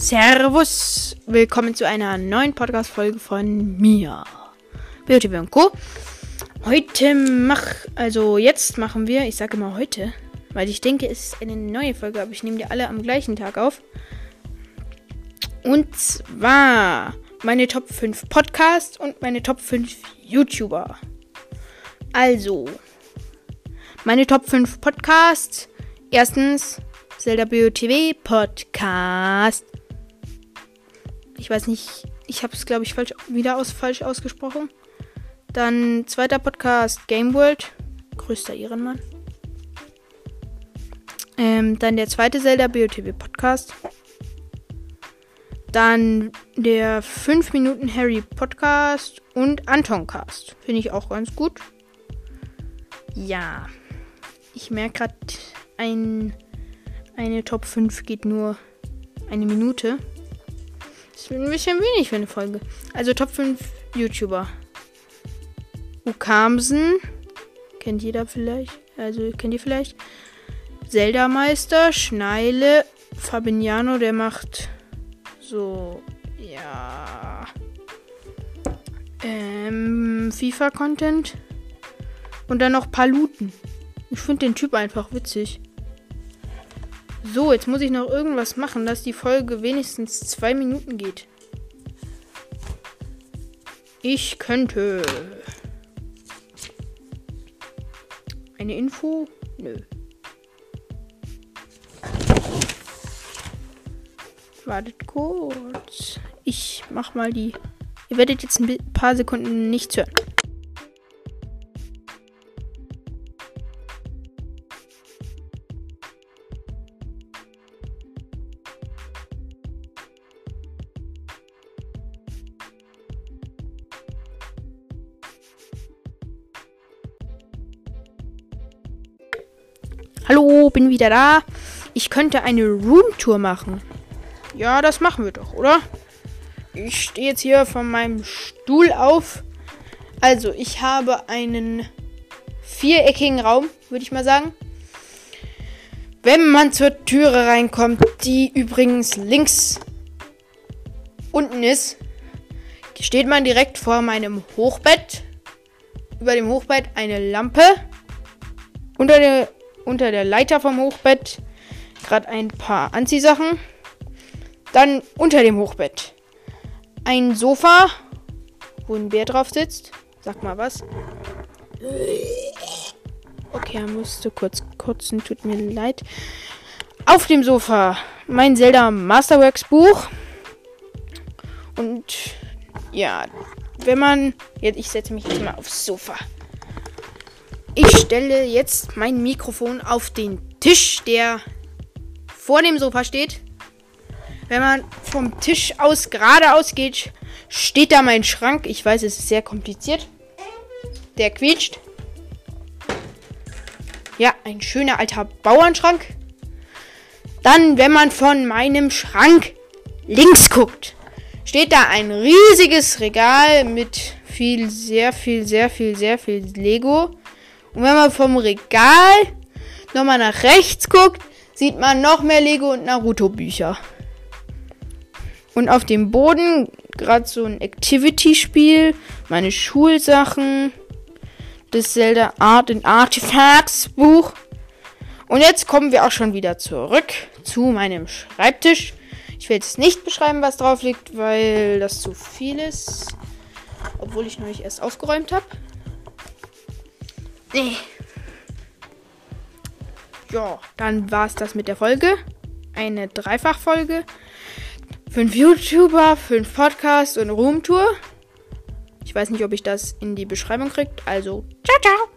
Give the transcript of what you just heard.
Servus, willkommen zu einer neuen Podcast-Folge von mir, BioTV und Co. Heute mach, also jetzt machen wir, ich sage immer heute, weil ich denke, es ist eine neue Folge, aber ich nehme die alle am gleichen Tag auf. Und zwar meine Top 5 Podcasts und meine Top 5 YouTuber. Also, meine Top 5 Podcasts. Erstens Zelda BioTV Podcast. Ich weiß nicht, ich habe es glaube ich falsch wieder aus falsch ausgesprochen. Dann zweiter Podcast Game World, größter Ehrenmann. Ähm, dann der zweite Zelda BioTV Podcast. Dann der 5 Minuten Harry Podcast und Anton Cast. Finde ich auch ganz gut. Ja. Ich merke gerade, ein, eine Top 5 geht nur eine Minute. Ein bisschen wenig für eine Folge. Also Top 5 YouTuber. Ukamsen. Kennt jeder vielleicht. Also kennt ihr vielleicht. Zelda Meister. Schneile. Fabignano, der macht so. Ja. Ähm, FIFA-Content. Und dann noch Paluten. Ich finde den Typ einfach witzig. So, jetzt muss ich noch irgendwas machen, dass die Folge wenigstens zwei Minuten geht. Ich könnte. Eine Info? Nö. Wartet kurz. Ich mach mal die. Ihr werdet jetzt ein paar Sekunden nichts hören. Hallo, bin wieder da. Ich könnte eine Roomtour machen. Ja, das machen wir doch, oder? Ich stehe jetzt hier von meinem Stuhl auf. Also, ich habe einen viereckigen Raum, würde ich mal sagen. Wenn man zur Türe reinkommt, die übrigens links unten ist, steht man direkt vor meinem Hochbett. Über dem Hochbett eine Lampe. Unter der unter der Leiter vom Hochbett gerade ein paar Anziehsachen. Dann unter dem Hochbett ein Sofa, wo ein Bär drauf sitzt. Sag mal was. Okay, er musste kurz kotzen, tut mir leid. Auf dem Sofa mein Zelda Masterworks Buch. Und ja, wenn man. Jetzt, ich setze mich jetzt mal aufs Sofa. Ich stelle jetzt mein Mikrofon auf den Tisch, der vor dem Sofa steht. Wenn man vom Tisch aus geradeaus geht, steht da mein Schrank. Ich weiß, es ist sehr kompliziert. Der quietscht. Ja, ein schöner alter Bauernschrank. Dann, wenn man von meinem Schrank links guckt, steht da ein riesiges Regal mit viel, sehr viel, sehr viel, sehr viel Lego. Und wenn man vom Regal nochmal nach rechts guckt, sieht man noch mehr Lego und Naruto-Bücher. Und auf dem Boden gerade so ein Activity-Spiel, meine Schulsachen, das Zelda Art and Artifacts Buch. Und jetzt kommen wir auch schon wieder zurück zu meinem Schreibtisch. Ich will jetzt nicht beschreiben, was drauf liegt, weil das zu viel ist. Obwohl ich nicht erst aufgeräumt habe. Nee. Ja, dann war es das mit der Folge. Eine Dreifachfolge. Fünf YouTuber, fünf Podcasts und Roomtour. Ich weiß nicht, ob ich das in die Beschreibung kriegt. Also, ciao, ciao.